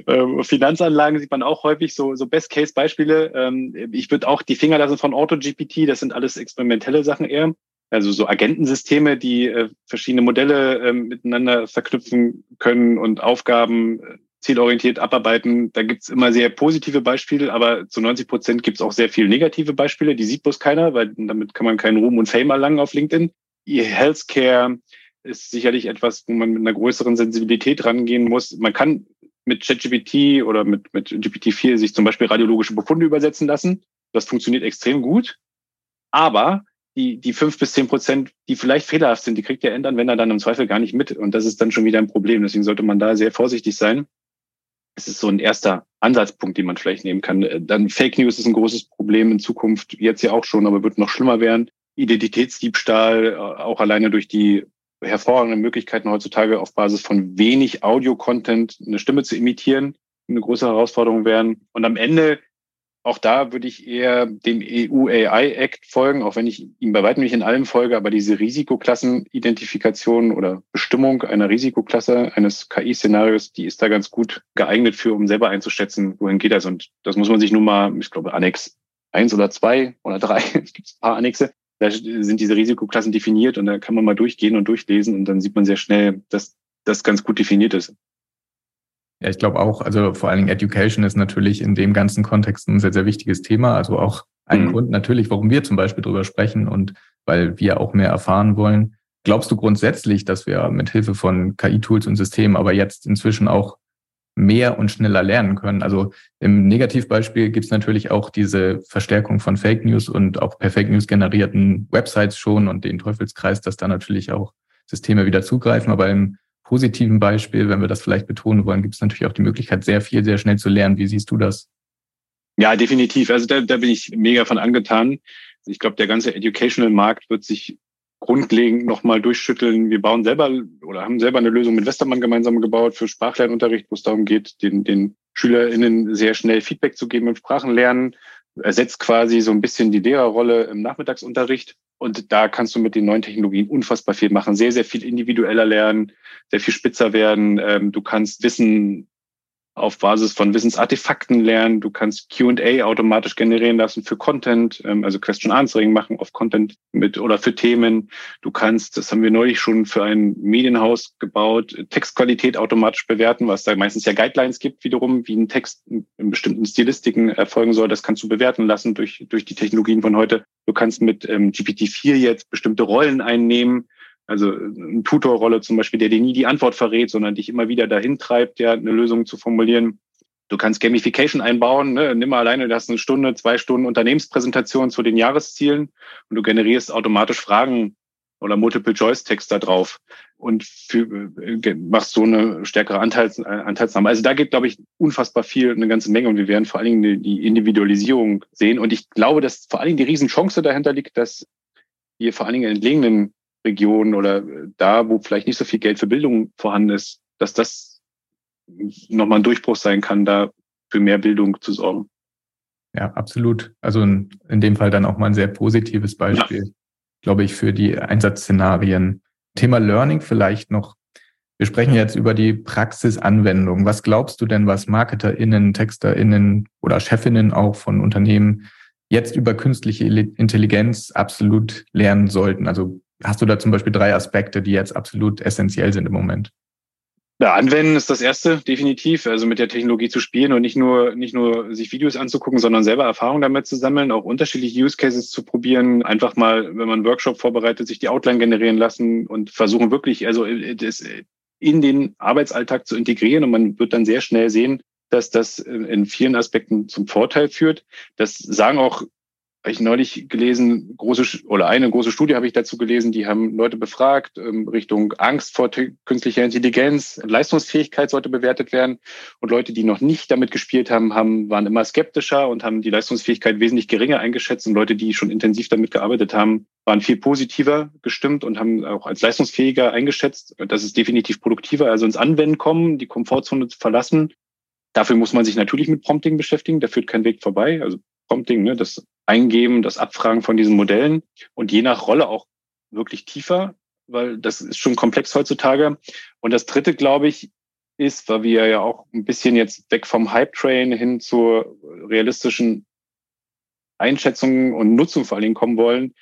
Ähm, Finanzanlagen sieht man auch häufig so, so Best-Case-Beispiele. Ähm, ich würde auch die Finger lassen von AutoGPT. Das sind alles experimentelle Sachen eher. Also so Agentensysteme, die äh, verschiedene Modelle äh, miteinander verknüpfen können und Aufgaben äh, zielorientiert abarbeiten. Da gibt's immer sehr positive Beispiele, aber zu 90 Prozent gibt's auch sehr viel negative Beispiele. Die sieht bloß keiner, weil damit kann man keinen Ruhm und Fame erlangen auf LinkedIn. Healthcare, ist sicherlich etwas, wo man mit einer größeren Sensibilität rangehen muss. Man kann mit ChatGPT oder mit, mit GPT-4 sich zum Beispiel radiologische Befunde übersetzen lassen. Das funktioniert extrem gut. Aber die, die fünf bis zehn Prozent, die vielleicht fehlerhaft sind, die kriegt der Endanwender dann im Zweifel gar nicht mit. Und das ist dann schon wieder ein Problem. Deswegen sollte man da sehr vorsichtig sein. Es ist so ein erster Ansatzpunkt, den man vielleicht nehmen kann. Dann Fake News ist ein großes Problem in Zukunft, jetzt ja auch schon, aber wird noch schlimmer werden. Identitätsdiebstahl, auch alleine durch die hervorragende Möglichkeiten heutzutage auf Basis von wenig Audio-Content eine Stimme zu imitieren, eine große Herausforderung werden. Und am Ende auch da würde ich eher dem EU AI Act folgen, auch wenn ich ihm bei weitem nicht in allem folge, aber diese Risikoklassenidentifikation oder Bestimmung einer Risikoklasse eines KI-Szenarios, die ist da ganz gut geeignet für, um selber einzuschätzen, wohin geht das. Und das muss man sich nun mal, ich glaube, Annex eins oder zwei oder drei, es gibt ein paar Annexe, da sind diese Risikoklassen definiert und da kann man mal durchgehen und durchlesen und dann sieht man sehr schnell, dass das ganz gut definiert ist. Ja, ich glaube auch, also vor allen Dingen Education ist natürlich in dem ganzen Kontext ein sehr, sehr wichtiges Thema. Also auch ein mhm. Grund natürlich, warum wir zum Beispiel drüber sprechen und weil wir auch mehr erfahren wollen. Glaubst du grundsätzlich, dass wir mit Hilfe von KI-Tools und Systemen aber jetzt inzwischen auch mehr und schneller lernen können? Also im Negativbeispiel gibt es natürlich auch diese Verstärkung von Fake News und auch per Fake News generierten Websites schon und den Teufelskreis, dass da natürlich auch Systeme wieder zugreifen. Aber im positiven Beispiel, wenn wir das vielleicht betonen wollen, gibt es natürlich auch die Möglichkeit, sehr viel, sehr schnell zu lernen. Wie siehst du das? Ja, definitiv. Also da, da bin ich mega von angetan. Ich glaube, der ganze Educational-Markt wird sich grundlegend nochmal durchschütteln. Wir bauen selber oder haben selber eine Lösung mit Westermann gemeinsam gebaut für Sprachlernunterricht, wo es darum geht, den, den SchülerInnen sehr schnell Feedback zu geben im Sprachenlernen. Ersetzt quasi so ein bisschen die Lehrerrolle im Nachmittagsunterricht. Und da kannst du mit den neuen Technologien unfassbar viel machen, sehr, sehr viel individueller lernen, sehr viel spitzer werden. Ähm, du kannst Wissen auf Basis von Wissensartefakten lernen. Du kannst Q&A automatisch generieren lassen für Content, ähm, also Question Answering machen auf Content mit oder für Themen. Du kannst, das haben wir neulich schon für ein Medienhaus gebaut, Textqualität automatisch bewerten, was da meistens ja Guidelines gibt wiederum, wie ein Text in bestimmten Stilistiken erfolgen soll. Das kannst du bewerten lassen durch, durch die Technologien von heute. Du kannst mit ähm, GPT-4 jetzt bestimmte Rollen einnehmen also eine Tutorrolle zum Beispiel, der dir nie die Antwort verrät, sondern dich immer wieder dahin treibt, ja, eine Lösung zu formulieren. Du kannst Gamification einbauen. Ne? Nimm mal alleine, du hast eine Stunde, zwei Stunden Unternehmenspräsentation zu den Jahreszielen und du generierst automatisch Fragen oder Multiple-Choice-Text da drauf und für, äh, machst so eine stärkere Anteils, äh, Anteilsnahme. Also da geht, glaube ich, unfassbar viel, eine ganze Menge und wir werden vor allen Dingen die Individualisierung sehen. Und ich glaube, dass vor allen Dingen die Riesenchance dahinter liegt, dass wir vor allen Dingen in entlegenen Regionen oder da, wo vielleicht nicht so viel Geld für Bildung vorhanden ist, dass das nochmal ein Durchbruch sein kann, da für mehr Bildung zu sorgen. Ja, absolut. Also in, in dem Fall dann auch mal ein sehr positives Beispiel, ja. glaube ich, für die Einsatzszenarien. Thema Learning vielleicht noch. Wir sprechen jetzt über die Praxisanwendung. Was glaubst du denn, was MarketerInnen, TexterInnen oder Chefinnen auch von Unternehmen jetzt über künstliche Intelligenz absolut lernen sollten? Also Hast du da zum Beispiel drei Aspekte, die jetzt absolut essentiell sind im Moment? Ja, anwenden ist das erste, definitiv. Also mit der Technologie zu spielen und nicht nur, nicht nur sich Videos anzugucken, sondern selber Erfahrungen damit zu sammeln, auch unterschiedliche Use Cases zu probieren. Einfach mal, wenn man einen Workshop vorbereitet, sich die Outline generieren lassen und versuchen wirklich, also äh, das in den Arbeitsalltag zu integrieren. Und man wird dann sehr schnell sehen, dass das in vielen Aspekten zum Vorteil führt. Das sagen auch ich neulich gelesen, große oder eine große Studie habe ich dazu gelesen, die haben Leute befragt ähm, Richtung Angst vor künstlicher Intelligenz, Leistungsfähigkeit sollte bewertet werden und Leute, die noch nicht damit gespielt haben, haben waren immer skeptischer und haben die Leistungsfähigkeit wesentlich geringer eingeschätzt und Leute, die schon intensiv damit gearbeitet haben, waren viel positiver gestimmt und haben auch als leistungsfähiger eingeschätzt. Das ist definitiv produktiver, also ins Anwenden kommen, die Komfortzone zu verlassen. Dafür muss man sich natürlich mit Prompting beschäftigen, da führt kein Weg vorbei. Also Prompting, ne, das Eingeben, das Abfragen von diesen Modellen und je nach Rolle auch wirklich tiefer, weil das ist schon komplex heutzutage. Und das dritte, glaube ich, ist, weil wir ja auch ein bisschen jetzt weg vom Hype-Train hin zur realistischen Einschätzung und Nutzung vor allen Dingen kommen wollen,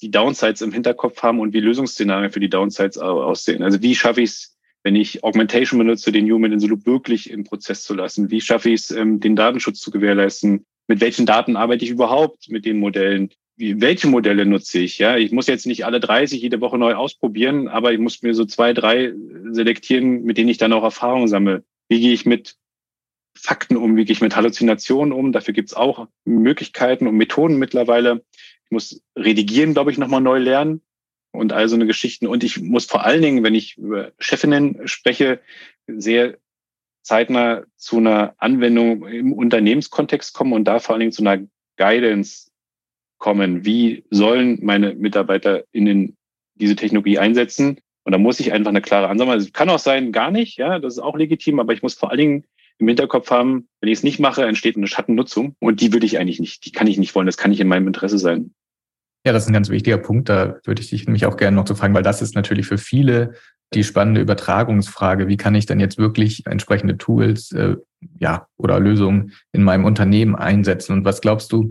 die Downsides im Hinterkopf haben und wie Lösungsszenarien für die Downsides aussehen. Also wie schaffe ich es, wenn ich Augmentation benutze, den Human in the Loop wirklich im Prozess zu lassen? Wie schaffe ich es, ähm, den Datenschutz zu gewährleisten? Mit welchen Daten arbeite ich überhaupt mit den Modellen? Wie, welche Modelle nutze ich? Ja, ich muss jetzt nicht alle 30 jede Woche neu ausprobieren, aber ich muss mir so zwei, drei selektieren, mit denen ich dann auch Erfahrungen sammle. Wie gehe ich mit Fakten um? Wie gehe ich mit Halluzinationen um? Dafür gibt es auch Möglichkeiten und Methoden mittlerweile. Ich muss redigieren, glaube ich, nochmal neu lernen und all so eine Geschichten. Und ich muss vor allen Dingen, wenn ich über Chefinnen spreche, sehr zeitnah zu einer Anwendung im Unternehmenskontext kommen und da vor allen Dingen zu einer Guidance kommen. Wie sollen meine MitarbeiterInnen diese Technologie einsetzen? Und da muss ich einfach eine klare Ansage machen. Also, kann auch sein, gar nicht, ja, das ist auch legitim, aber ich muss vor allen Dingen im Hinterkopf haben, wenn ich es nicht mache, entsteht eine Schattennutzung und die würde ich eigentlich nicht, die kann ich nicht wollen, das kann nicht in meinem Interesse sein. Ja, das ist ein ganz wichtiger Punkt. Da würde ich dich nämlich auch gerne noch zu fragen, weil das ist natürlich für viele die spannende Übertragungsfrage. Wie kann ich denn jetzt wirklich entsprechende Tools äh, ja, oder Lösungen in meinem Unternehmen einsetzen? Und was glaubst du,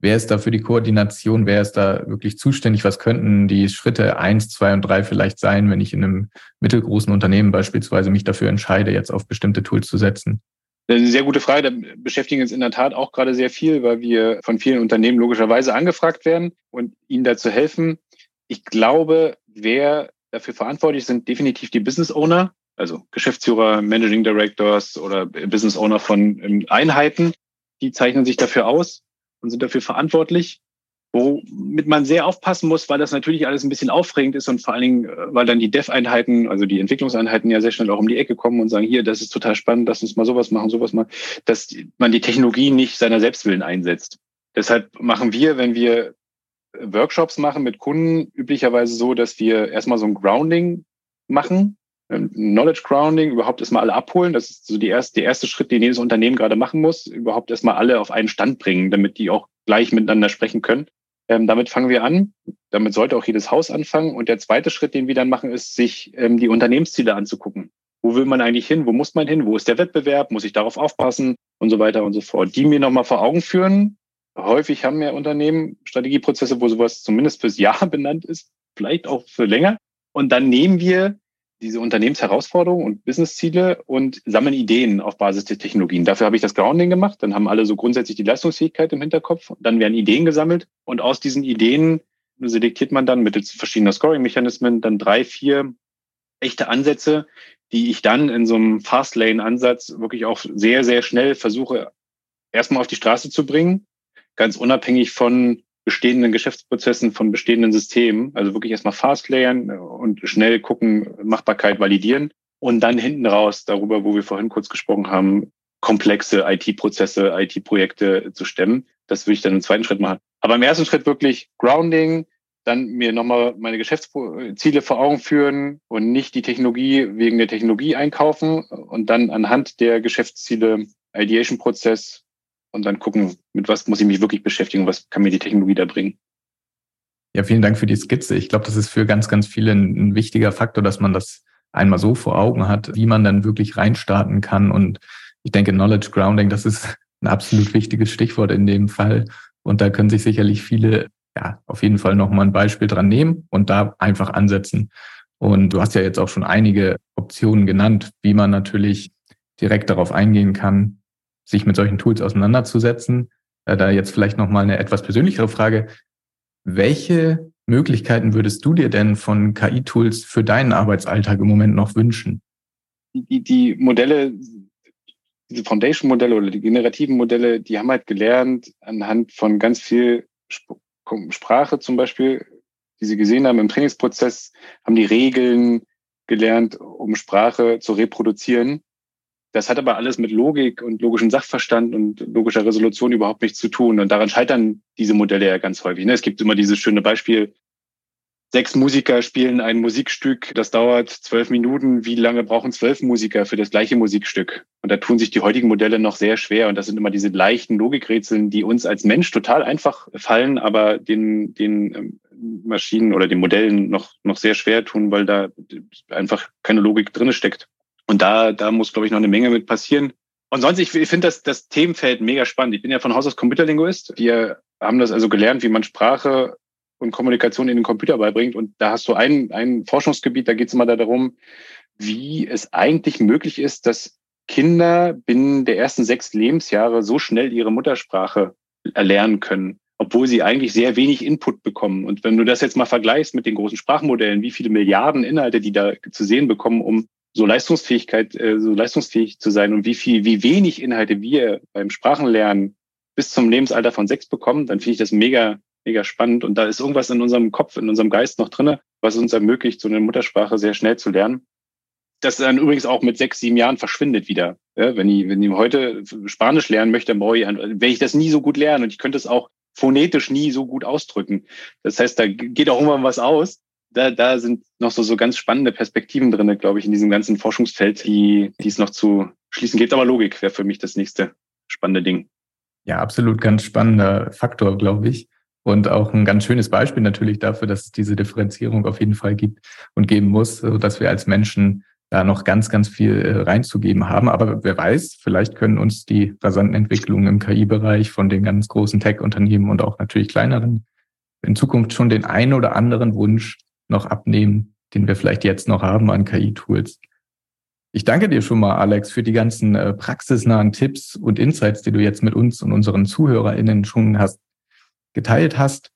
wer ist da für die Koordination? Wer ist da wirklich zuständig? Was könnten die Schritte eins, zwei und drei vielleicht sein, wenn ich in einem mittelgroßen Unternehmen beispielsweise mich dafür entscheide, jetzt auf bestimmte Tools zu setzen? Eine sehr gute Frage. Da beschäftigen uns in der Tat auch gerade sehr viel, weil wir von vielen Unternehmen logischerweise angefragt werden und ihnen dazu helfen. Ich glaube, wer dafür verantwortlich sind, definitiv die Business Owner, also Geschäftsführer, Managing Directors oder Business Owner von ähm, Einheiten. Die zeichnen sich dafür aus und sind dafür verantwortlich womit man sehr aufpassen muss, weil das natürlich alles ein bisschen aufregend ist und vor allen Dingen, äh, weil dann die Dev-Einheiten, also die Entwicklungseinheiten ja sehr schnell auch um die Ecke kommen und sagen, hier, das ist total spannend, lass uns mal sowas machen, sowas mal, dass man die Technologie nicht seiner Selbstwillen einsetzt. Deshalb machen wir, wenn wir Workshops machen mit Kunden, üblicherweise so, dass wir erstmal so ein Grounding machen, Knowledge Grounding, überhaupt erstmal alle abholen. Das ist so die erste, der erste Schritt, den jedes Unternehmen gerade machen muss, überhaupt erstmal alle auf einen Stand bringen, damit die auch gleich miteinander sprechen können. Ähm, damit fangen wir an. Damit sollte auch jedes Haus anfangen. Und der zweite Schritt, den wir dann machen, ist, sich ähm, die Unternehmensziele anzugucken. Wo will man eigentlich hin? Wo muss man hin? Wo ist der Wettbewerb? Muss ich darauf aufpassen? Und so weiter und so fort. Die mir nochmal vor Augen führen. Häufig haben ja Unternehmen Strategieprozesse, wo sowas zumindest fürs Jahr benannt ist, vielleicht auch für länger. Und dann nehmen wir diese Unternehmensherausforderungen und Businessziele und sammeln Ideen auf Basis der Technologien. Dafür habe ich das Grounding gemacht. Dann haben alle so grundsätzlich die Leistungsfähigkeit im Hinterkopf. Dann werden Ideen gesammelt und aus diesen Ideen selektiert man dann mittels verschiedener Scoring-Mechanismen dann drei, vier echte Ansätze, die ich dann in so einem Fastlane-Ansatz wirklich auch sehr, sehr schnell versuche, erstmal auf die Straße zu bringen, ganz unabhängig von bestehenden Geschäftsprozessen von bestehenden Systemen. Also wirklich erstmal fast layern und schnell gucken, Machbarkeit validieren und dann hinten raus darüber, wo wir vorhin kurz gesprochen haben, komplexe IT-Prozesse, IT-Projekte zu stemmen. Das würde ich dann im zweiten Schritt machen. Aber im ersten Schritt wirklich Grounding, dann mir nochmal meine Geschäftsziele vor Augen führen und nicht die Technologie wegen der Technologie einkaufen und dann anhand der Geschäftsziele Ideation-Prozess und dann gucken, mit was muss ich mich wirklich beschäftigen, was kann mir die Technologie da bringen. Ja, vielen Dank für die Skizze. Ich glaube, das ist für ganz, ganz viele ein, ein wichtiger Faktor, dass man das einmal so vor Augen hat, wie man dann wirklich reinstarten kann. Und ich denke, Knowledge Grounding, das ist ein absolut wichtiges Stichwort in dem Fall. Und da können sich sicherlich viele ja auf jeden Fall nochmal ein Beispiel dran nehmen und da einfach ansetzen. Und du hast ja jetzt auch schon einige Optionen genannt, wie man natürlich direkt darauf eingehen kann, sich mit solchen Tools auseinanderzusetzen. Äh, da jetzt vielleicht nochmal eine etwas persönlichere Frage. Welche Möglichkeiten würdest du dir denn von KI-Tools für deinen Arbeitsalltag im Moment noch wünschen? Die, die Modelle, diese Foundation-Modelle oder die generativen Modelle, die haben halt gelernt anhand von ganz viel Sprache zum Beispiel, die sie gesehen haben im Trainingsprozess, haben die Regeln gelernt, um Sprache zu reproduzieren. Das hat aber alles mit Logik und logischem Sachverstand und logischer Resolution überhaupt nichts zu tun. Und daran scheitern diese Modelle ja ganz häufig. Ne? Es gibt immer dieses schöne Beispiel, sechs Musiker spielen ein Musikstück, das dauert zwölf Minuten. Wie lange brauchen zwölf Musiker für das gleiche Musikstück? Und da tun sich die heutigen Modelle noch sehr schwer. Und das sind immer diese leichten Logikrätseln, die uns als Mensch total einfach fallen, aber den, den ähm, Maschinen oder den Modellen noch, noch sehr schwer tun, weil da einfach keine Logik drinne steckt. Und da, da muss, glaube ich, noch eine Menge mit passieren. Und sonst, ich, finde das, das Themenfeld mega spannend. Ich bin ja von Haus aus Computerlinguist. Wir haben das also gelernt, wie man Sprache und Kommunikation in den Computer beibringt. Und da hast du ein, ein Forschungsgebiet, da geht es immer darum, wie es eigentlich möglich ist, dass Kinder binnen der ersten sechs Lebensjahre so schnell ihre Muttersprache erlernen können, obwohl sie eigentlich sehr wenig Input bekommen. Und wenn du das jetzt mal vergleichst mit den großen Sprachmodellen, wie viele Milliarden Inhalte die da zu sehen bekommen, um so Leistungsfähigkeit, äh, so leistungsfähig zu sein und wie viel, wie wenig Inhalte wir beim Sprachenlernen bis zum Lebensalter von sechs bekommen, dann finde ich das mega, mega spannend. Und da ist irgendwas in unserem Kopf, in unserem Geist noch drinne, was uns ermöglicht, so eine Muttersprache sehr schnell zu lernen. Das dann übrigens auch mit sechs, sieben Jahren verschwindet wieder. Ja, wenn ich, wenn ich heute Spanisch lernen möchte, dann wenn ich das nie so gut lernen und ich könnte es auch phonetisch nie so gut ausdrücken. Das heißt, da geht auch irgendwann was aus. Da, da sind noch so, so ganz spannende Perspektiven drin, glaube ich, in diesem ganzen Forschungsfeld, die, die es noch zu schließen gibt. Aber Logik wäre für mich das nächste spannende Ding. Ja, absolut ganz spannender Faktor, glaube ich. Und auch ein ganz schönes Beispiel natürlich dafür, dass es diese Differenzierung auf jeden Fall gibt und geben muss, dass wir als Menschen da noch ganz, ganz viel äh, reinzugeben haben. Aber wer weiß, vielleicht können uns die rasanten Entwicklungen im KI-Bereich von den ganz großen Tech-Unternehmen und auch natürlich kleineren in Zukunft schon den einen oder anderen Wunsch noch abnehmen, den wir vielleicht jetzt noch haben an KI-Tools. Ich danke dir schon mal, Alex, für die ganzen äh, praxisnahen Tipps und Insights, die du jetzt mit uns und unseren ZuhörerInnen schon hast, geteilt hast.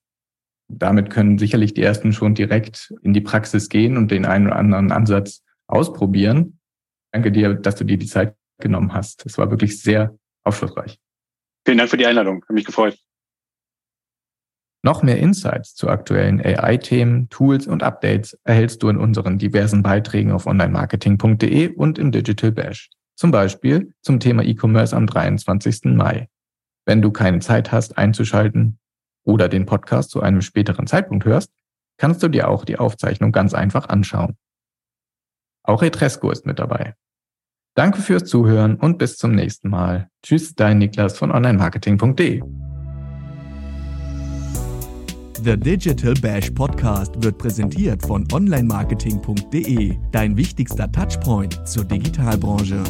Damit können sicherlich die ersten schon direkt in die Praxis gehen und den einen oder anderen Ansatz ausprobieren. Danke dir, dass du dir die Zeit genommen hast. Es war wirklich sehr aufschlussreich. Vielen Dank für die Einladung. Hat mich gefreut. Noch mehr Insights zu aktuellen AI-Themen, Tools und Updates erhältst du in unseren diversen Beiträgen auf onlinemarketing.de und im Digital Bash. Zum Beispiel zum Thema E-Commerce am 23. Mai. Wenn du keine Zeit hast einzuschalten oder den Podcast zu einem späteren Zeitpunkt hörst, kannst du dir auch die Aufzeichnung ganz einfach anschauen. Auch Etresco ist mit dabei. Danke fürs Zuhören und bis zum nächsten Mal. Tschüss, dein Niklas von onlinemarketing.de. The Digital Bash Podcast wird präsentiert von onlinemarketing.de, dein wichtigster Touchpoint zur Digitalbranche.